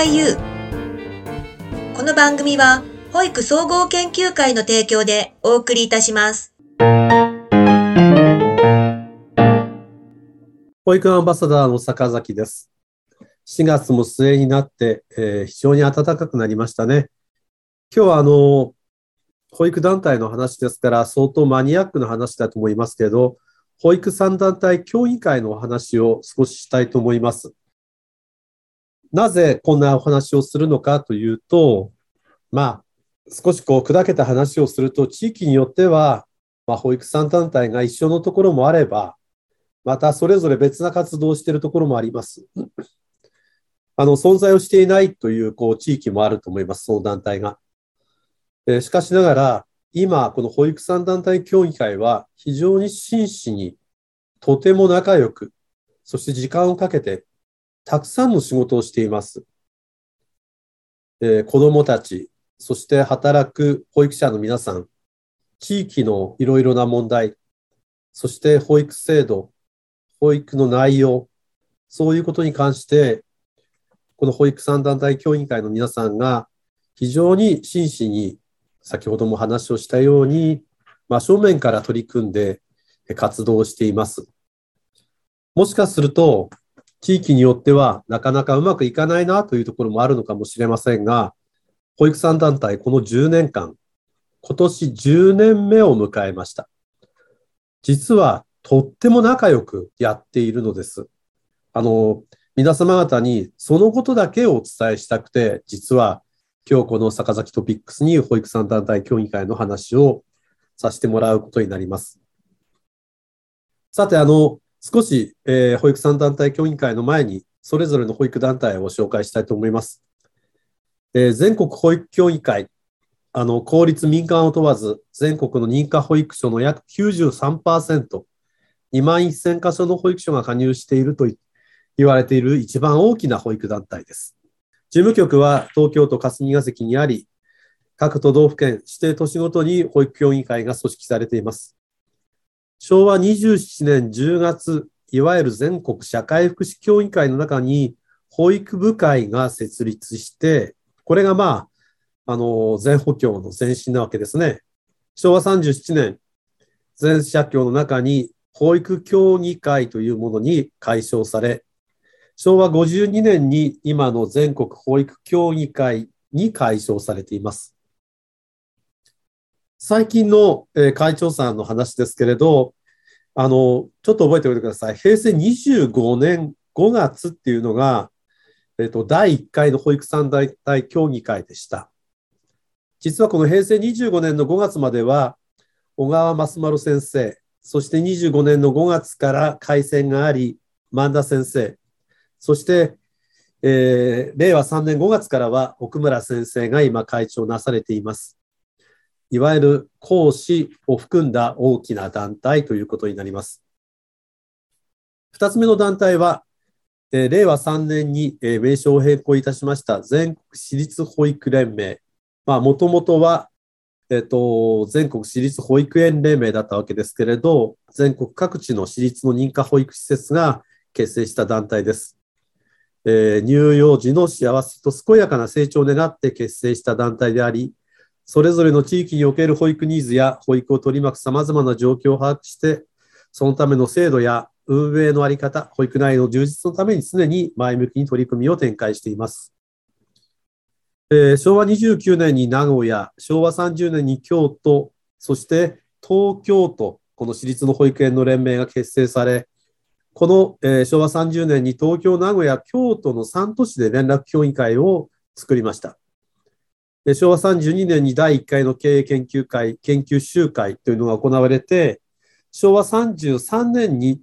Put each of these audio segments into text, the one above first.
IU この番組は保育総合研究会の提供でお送りいたします。保育アンバサダーの坂崎です。4月も末になって、えー、非常に暖かくなりましたね。今日はあの保育団体の話ですから相当マニアックな話だと思いますけど保育3団体協議会のお話を少ししたいと思います。なぜこんなお話をするのかというと、まあ、少しこう砕けた話をすると、地域によっては、まあ、保育3団体が一緒のところもあれば、またそれぞれ別な活動をしているところもあります。あの存在をしていないというこう地域もあると思います、その団体が。えしかしながら、今、この保育産団体協議会は非常に真摯に、とても仲良く、そして時間をかけて、たくさんの仕事をしています。えー、子供たち、そして働く保育者の皆さん、地域のいろいろな問題、そして保育制度、保育の内容、そういうことに関して、この保育産団体協議会の皆さんが非常に真摯に先ほども話をしたように、真正面から取り組んで活動しています。もしかすると、地域によってはなかなかうまくいかないなというところもあるのかもしれませんが、保育産団体、この10年間、今年10年目を迎えました。実はとっても仲良くやっているのです。あの、皆様方にそのことだけをお伝えしたくて、実は今日この坂崎トピックスに保育産団体協議会の話をさせてもらうことになります。さて、あの、少し、えー、保育産団体協議会の前に、それぞれの保育団体を紹介したいと思います。えー、全国保育協議会、あの、公立民間を問わず、全国の認可保育所の約93%、2万1000箇所の保育所が加入していると言われている一番大きな保育団体です。事務局は東京都霞が関にあり、各都道府県、指定都市ごとに保育協議会が組織されています。昭和27年10月、いわゆる全国社会福祉協議会の中に保育部会が設立して、これがまあ、あの、全保協の前身なわけですね。昭和37年、全社協の中に保育協議会というものに解消され、昭和52年に今の全国保育協議会に解消されています。最近の会長さんの話ですけれど、あの、ちょっと覚えておいてください。平成25年5月っていうのが、えっと、第1回の保育産団体協議会でした。実はこの平成25年の5月までは、小川益丸先生、そして25年の5月から改選があり、萬田先生、そして、えー、令和3年5月からは奥村先生が今会長なされています。いわゆる講師を含んだ大きな団体ということになります。二つ目の団体は、え、令和3年に、え、名称を変更いたしました全国私立保育連盟。まあ、もともとは、えっ、と、全国私立保育園連盟だったわけですけれど、全国各地の私立の認可保育施設が結成した団体です。えー、乳幼児の幸せと健やかな成長を願って結成した団体であり、それぞれの地域における保育ニーズや保育を取り巻く様々な状況を把握して、そのための制度や運営の在り方、保育内の充実のために常に前向きに取り組みを展開しています。えー、昭和29年に名古屋、昭和30年に京都、そして東京都、この私立の保育園の連盟が結成され、この、えー、昭和30年に東京、名古屋、京都の3都市で連絡協議会を作りました。昭和32年に第1回の経営研究会、研究集会というのが行われて、昭和33年に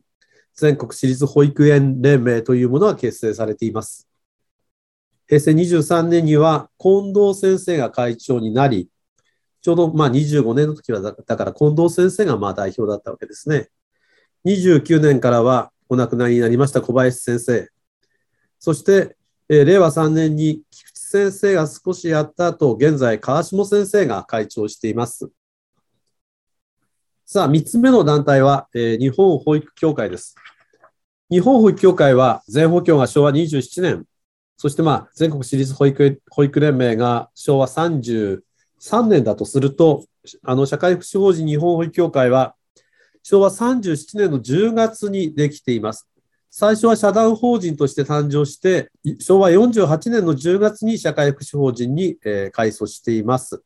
全国私立保育園連盟というものが結成されています。平成23年には近藤先生が会長になり、ちょうどまあ25年の時はだから近藤先生がまあ代表だったわけですね。29年からはお亡くなりになりました小林先生。そして、え、令和3年に菊先生が少しやった後、現在川下先生が会長しています。さあ、3つ目の団体は、えー、日本保育協会です。日本保育協会は全保協が昭和27年、そしてまあ、全国私立保育保育連盟が昭和33年だとすると、あの、社会福祉法人日本保育協会は、昭和37年の10月にできています。最初は社団法人として誕生して、昭和48年の10月に社会福祉法人に、えー、改装しています。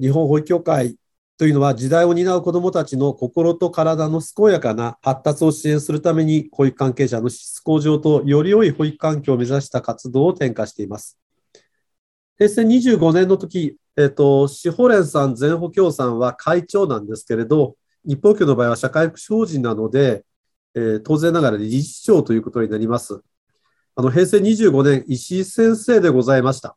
日本保育協会というのは時代を担う子どもたちの心と体の健やかな発達を支援するために保育関係者の質向上とより良い保育環境を目指した活動を展開しています。平成25年の時、えっ、ー、と、司法連さん、全保協さんは会長なんですけれど、日報協の場合は社会福祉法人なので、えー、当然ながら理事長ということになります。あの、平成25年、石井先生でございました。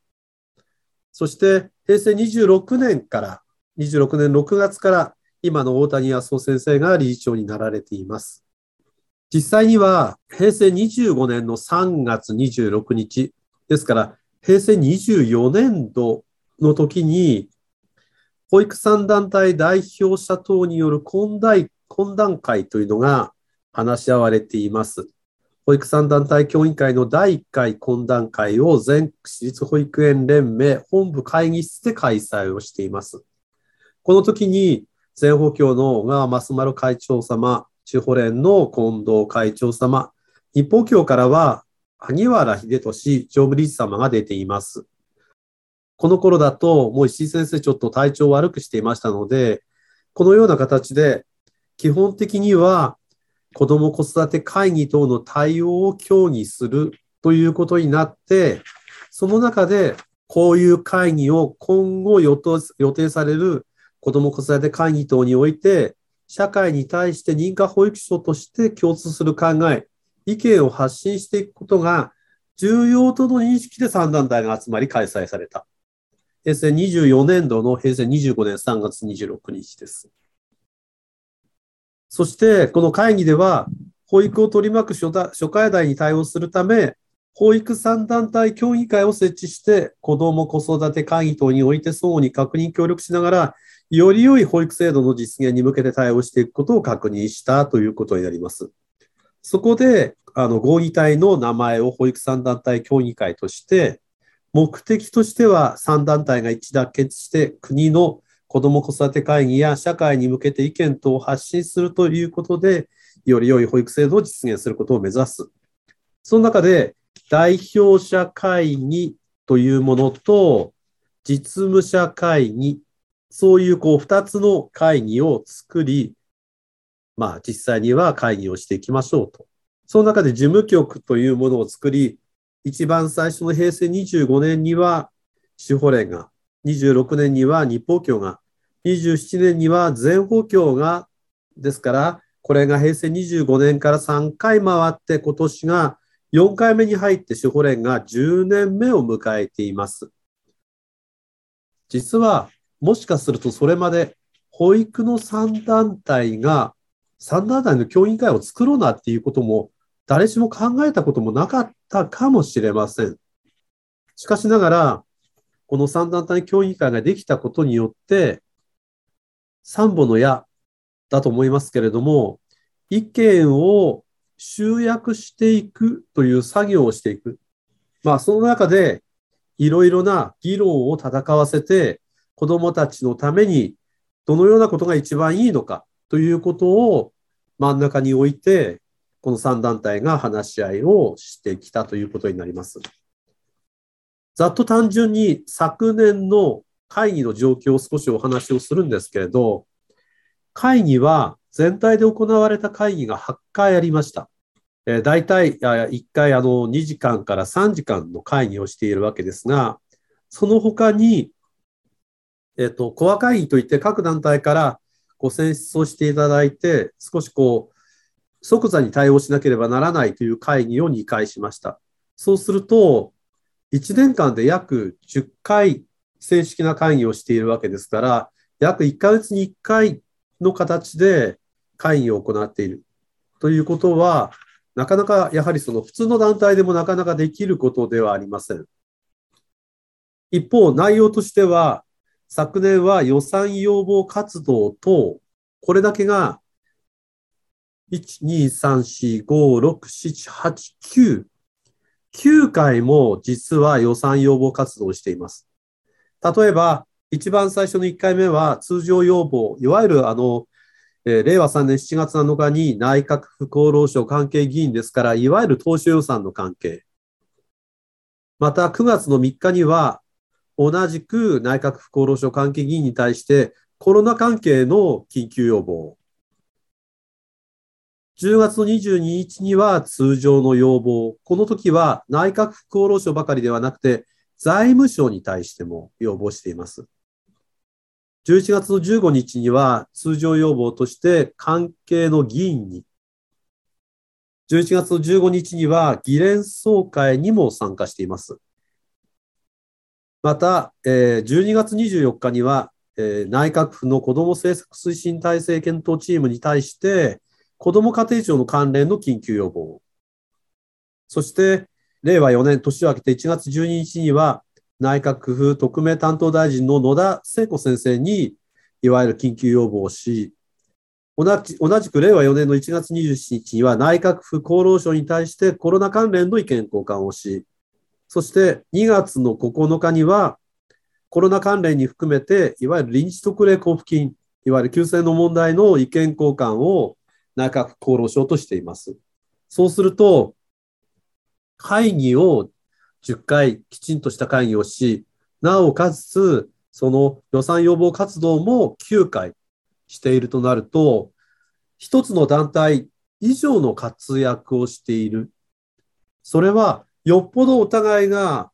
そして、平成26年から、26年6月から今の大谷康夫先生が理事長になられています。実際には平成25年の3月26日、ですから平成24年度の時に、保育産団体代表者等による懇談会というのが話し合われています。保育産団体協議会の第1回懇談会を全私立保育園連盟本部会議室で開催をしています。この時に、全保協の小川増丸会長様、地方連の近藤会長様、日報協からは萩原秀俊常務理事様が出ています。この頃だと、もう石井先生ちょっと体調悪くしていましたので、このような形で、基本的には子ども子育て会議等の対応を協議するということになって、その中でこういう会議を今後予定される子ども子育て会議等において、社会に対して認可保育所として共通する考え、意見を発信していくことが重要との認識で3団体が集まり開催された。平成24年度の平成25年3月26日です。そして、この会議では、保育を取り巻く諸課題に対応するため、保育3団体協議会を設置して、子ども子育て会議等において相互に確認協力しながら、より良い保育制度の実現に向けて対応していくことを確認したということになります。そこで、あの、合議体の名前を保育3団体協議会として、目的としては3団体が一致団結して国の子ども子育て会議や社会に向けて意見等を発信するということで、より良い保育制度を実現することを目指す。その中で、代表者会議というものと、実務者会議そういうこう二つの会議を作り、まあ実際には会議をしていきましょうと。その中で事務局というものを作り、一番最初の平成25年には司法連が、26年には日報協が、27年には全法協が、ですから、これが平成25年から3回回って今年が4回目に入って司法連が10年目を迎えています。実はもしかするとそれまで保育の3団体が3団体の協議会を作ろうなっていうことも誰しも考えたこともなかったかもしれません。しかしながら、この3団体協議会ができたことによって、三本の矢だと思いますけれども、意見を集約していくという作業をしていく。まあ、その中で、いろいろな議論を戦わせて、子供たちのためにどのようなことが一番いいのかということを真ん中に置いて、この3団体が話し合いをしてきたということになります。ざっと単純に昨年の会議の状況を少しお話をするんですけれど、会議は全体で行われた会議が8回ありました。えー、大体1回あの2時間から3時間の会議をしているわけですが、その他にえっ、と、コア会議といって各団体からご選出をしていただいて、少しこう、即座に対応しなければならないという会議を2回しました。そうすると、1年間で約10回正式な会議をしているわけですから、約1ヶ月に1回の形で会議を行っているということは、なかなかやはりその普通の団体でもなかなかできることではありません。一方、内容としては、昨年は予算要望活動と、これだけが、1、2、3、4、5、6、7、8、9、9回も実は予算要望活動をしています。例えば、一番最初の1回目は通常要望、いわゆるあの、えー、令和3年7月7日に内閣府厚労省関係議員ですから、いわゆる当初予算の関係。また9月の3日には、同じく内閣府厚労省関係議員に対してコロナ関係の緊急要望。10月の22日には通常の要望。この時は内閣府厚労省ばかりではなくて、財務省に対しても要望しています。11月の15日には通常要望として関係の議員に、11月の15日には議連総会にも参加しています。また、12月24日には、内閣府の子ども政策推進体制検討チームに対して、子ども家庭庁の関連の緊急要望。そして、令和4年年を明けて1月12日には、内閣府特命担当大臣の野田聖子先生に、いわゆる緊急要望をし、同じ同じく令和4年の1月27日には内閣府厚労省に対してコロナ関連の意見交換をし、そして2月の9日には、コロナ関連に含めて、いわゆる臨時特例交付金、いわゆる救済の問題の意見交換を内閣厚労省としています。そうすると、会議を10回きちんとした会議をし、なおかつ、その予算要望活動も9回しているとなると、一つの団体以上の活躍をしている。それはよっぽどお互いが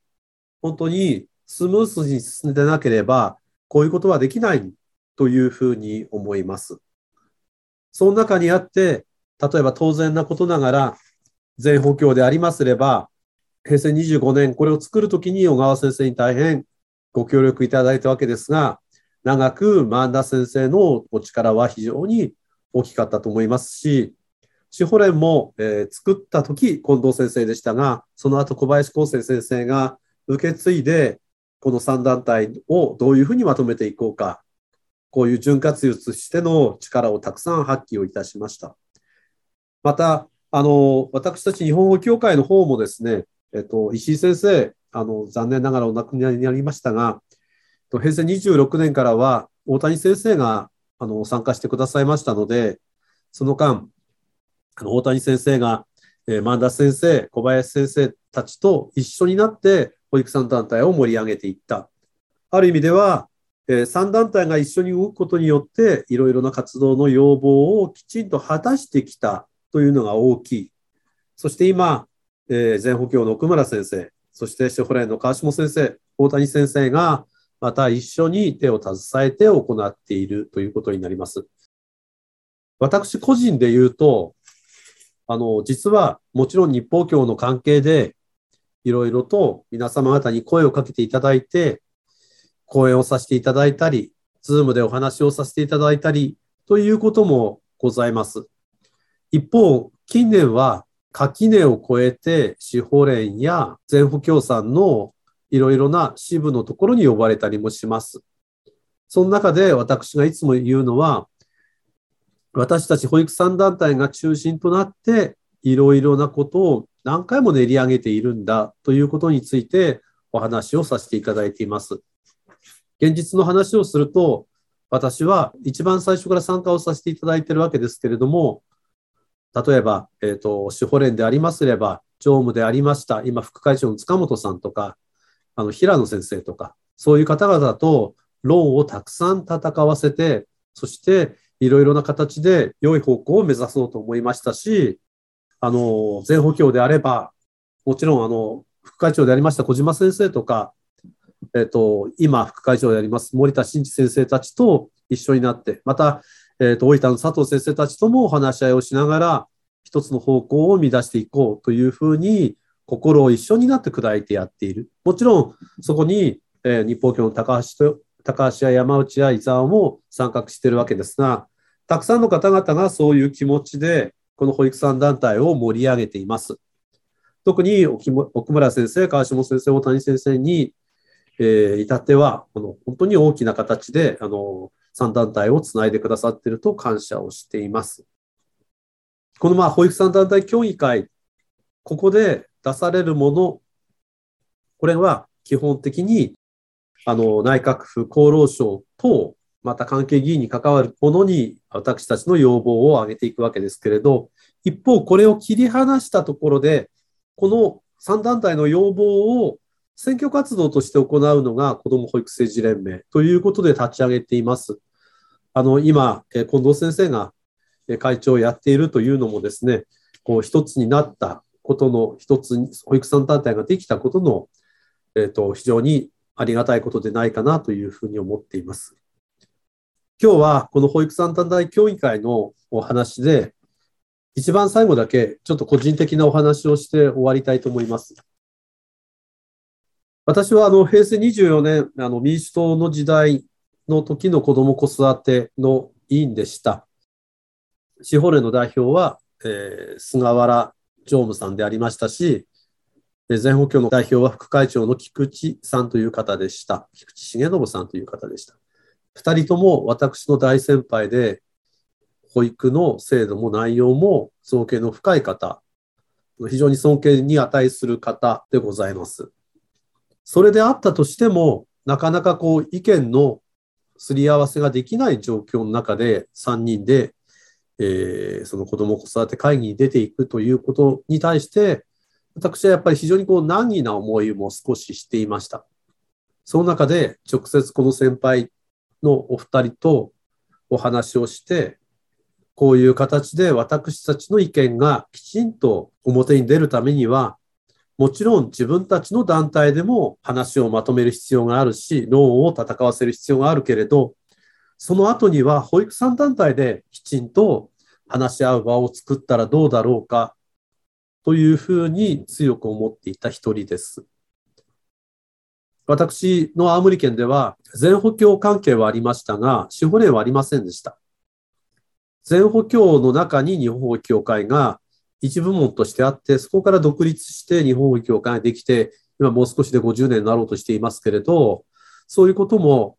本当にスムースに進んでなければ、こういうことはできないというふうに思います。その中にあって、例えば当然なことながら、全補強でありますれば、平成25年、これを作るときに小川先生に大変ご協力いただいたわけですが、長く万田先生のお力は非常に大きかったと思いますし、司法連も、えー、作った時、近藤先生でしたが、その後小林康生先生が受け継いで、この3団体をどういうふうにまとめていこうか、こういう潤滑油としての力をたくさん発揮をいたしました。また、あの、私たち日本語協会の方もですね、えっと、石井先生、あの、残念ながらお亡くなりになりましたが、平成26年からは大谷先生があの参加してくださいましたので、その間、大谷先生が、えー、万田先生、小林先生たちと一緒になって保育産団体を盛り上げていった。ある意味では、えー、3団体が一緒に動くことによって、いろいろな活動の要望をきちんと果たしてきたというのが大きい。そして今、えー、全補強の奥村先生、そして司法連の川下先生、大谷先生が、また一緒に手を携えて行っているということになります。私個人で言うと、あの、実はもちろん日報協の関係で、いろいろと皆様方に声をかけていただいて、講演をさせていただいたり、ズームでお話をさせていただいたり、ということもございます。一方、近年は垣根を越えて司法連や全府協賛のいろいろな支部のところに呼ばれたりもします。その中で私がいつも言うのは、私たち保育産団体が中心となって、いろいろなことを何回も練り上げているんだということについてお話をさせていただいています。現実の話をすると、私は一番最初から参加をさせていただいているわけですけれども、例えば、えっ、ー、と、司法連でありますれば、常務でありました、今副会長の塚本さんとか、あの、平野先生とか、そういう方々と論をたくさん戦わせて、そしていろいろな形で良い方向を目指そうと思いましたし、あの、全補強であれば、もちろん、あの、副会長でありました小島先生とか、えっ、ー、と、今、副会長であります森田真二先生たちと一緒になって、また、えっ、ー、と、大分の佐藤先生たちともお話し合いをしながら、一つの方向を見出していこうというふうに、心を一緒になって砕いてやっている。もちろん、そこに、えー、日報協の高橋と高橋や山内や伊沢も参画しているわけですが、たくさんの方々がそういう気持ちで、この保育産団体を盛り上げています。特に奥村先生、川下先生、大谷先生に、えー、至っては、この本当に大きな形で、あの、産団体をつないでくださっていると感謝をしています。このまあ保育産団体協議会、ここで出されるもの、これは基本的に、あの、内閣府厚労省等、また関係議員に関わるものに私たちの要望を挙げていくわけですけれど、一方、これを切り離したところで、この3団体の要望を選挙活動として行うのが子ども保育政治連盟ということで立ち上げています。あの、今、近藤先生が会長をやっているというのもですね、こう一つになったことの一つ、保育産団体ができたことの、え、ー、と、非常にありがたいことでないかなというふうに思っています。今日はこの保育産団体協議会のお話で、一番最後だけちょっと個人的なお話をして終わりたいと思います。私はあの平成24年あの民主党の時代の時の子ども子育ての委員でした。司法連の代表は、えー、菅原常務さんでありましたし、全保協の代表は副会長の菊池さんという方でした。菊池重信さんという方でした。二人とも私の大先輩で、保育の制度も内容も造形の深い方、非常に尊敬に値する方でございます。それであったとしても、なかなかこう意見のすり合わせができない状況の中で3人で、えー、その子ども子育て会議に出ていくということに対して、私はやっぱり非常にこう難儀な思いも少ししていました。その中で直接この先輩のお二人とお話をして、こういう形で私たちの意見がきちんと表に出るためには、もちろん自分たちの団体でも話をまとめる必要があるし、論を戦わせる必要があるけれど、その後には保育産団体できちんと話し合う場を作ったらどうだろうかというふうに強く思っていた一人です。私の青森県では全補強関係はありましたが、司法令はありませんでした。全補強の中に日本法協会が一部門としてあって、そこから独立して日本法協会ができて、今もう少しで50年になろうとしていますけれど、そういうことも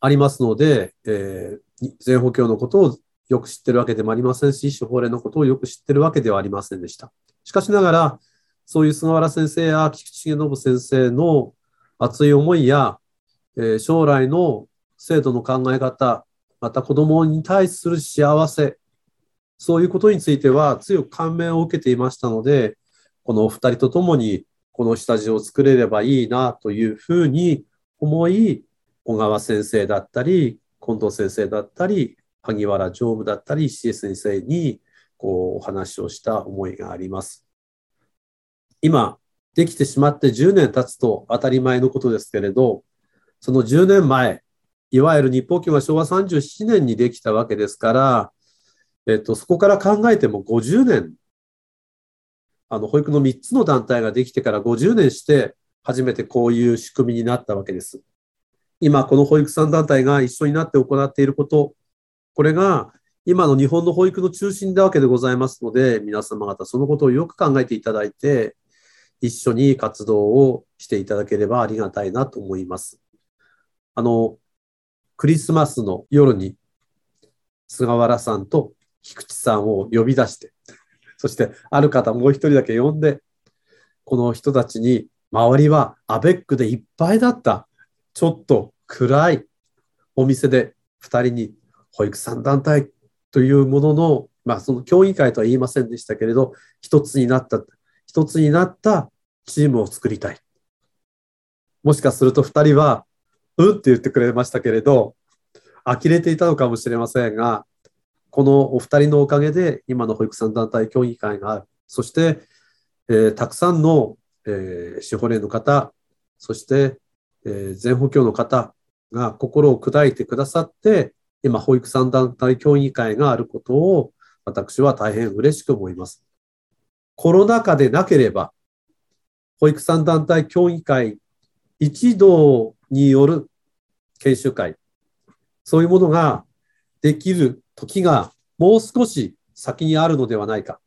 ありますので、えー、全補強のことをよく知ってるわけでもありませんし、司法令のことをよく知ってるわけではありませんでした。しかしながら、そういう菅原先生や菊池重信先生の熱い思いや、えー、将来の制度の考え方、また子供に対する幸せ、そういうことについては強く感銘を受けていましたので、このお二人と共にこの下地を作れればいいなというふうに思い、小川先生だったり、近藤先生だったり、萩原常務だったり、石江先生にこうお話をした思いがあります。今、できてしまって10年経つと当たり前のことですけれど、その10年前、いわゆる日報協が昭和37年にできたわけですから、えっと、そこから考えても50年、あの、保育の3つの団体ができてから50年して、初めてこういう仕組みになったわけです。今、この保育産団体が一緒になって行っていること、これが今の日本の保育の中心なわけでございますので、皆様方そのことをよく考えていただいて、一緒に活動をしていただければありがたいなと思います。あの、クリスマスの夜に菅原さんと菊池さんを呼び出して、そしてある方もう一人だけ呼んで、この人たちに周りはアベックでいっぱいだった、ちょっと暗いお店で二人に保育産団体というものの、まあその協議会とは言いませんでしたけれど、一つになった、一つになったチームを作りたい。もしかすると二人は、うんって言ってくれましたけれど、呆れていたのかもしれませんが、このお二人のおかげで今の保育産団体協議会がある。そして、えー、たくさんの、えー、司法令の方、そして、えー、全保協の方が心を砕いてくださって、今、保育産団体協議会があることを私は大変嬉しく思います。コロナ禍でなければ、保育産団体協議会一同による研修会、そういうものができる時がもう少し先にあるのではないか。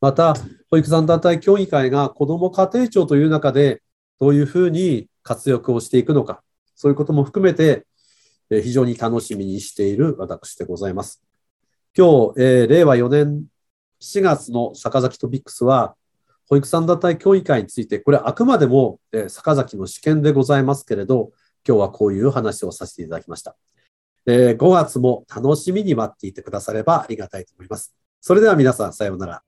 また、保育産団体協議会が子ども家庭庁という中でどういうふうに活躍をしていくのか、そういうことも含めて非常に楽しみにしている私でございます。今日、えー、令和4年7月の坂崎トピックスは、保育産団体協議会について、これあくまでも、えー、坂崎の試験でございますけれど、今日はこういう話をさせていただきました。えー、5月も楽しみに待っていてくださればありがたいと思います。それでは皆さん、さようなら。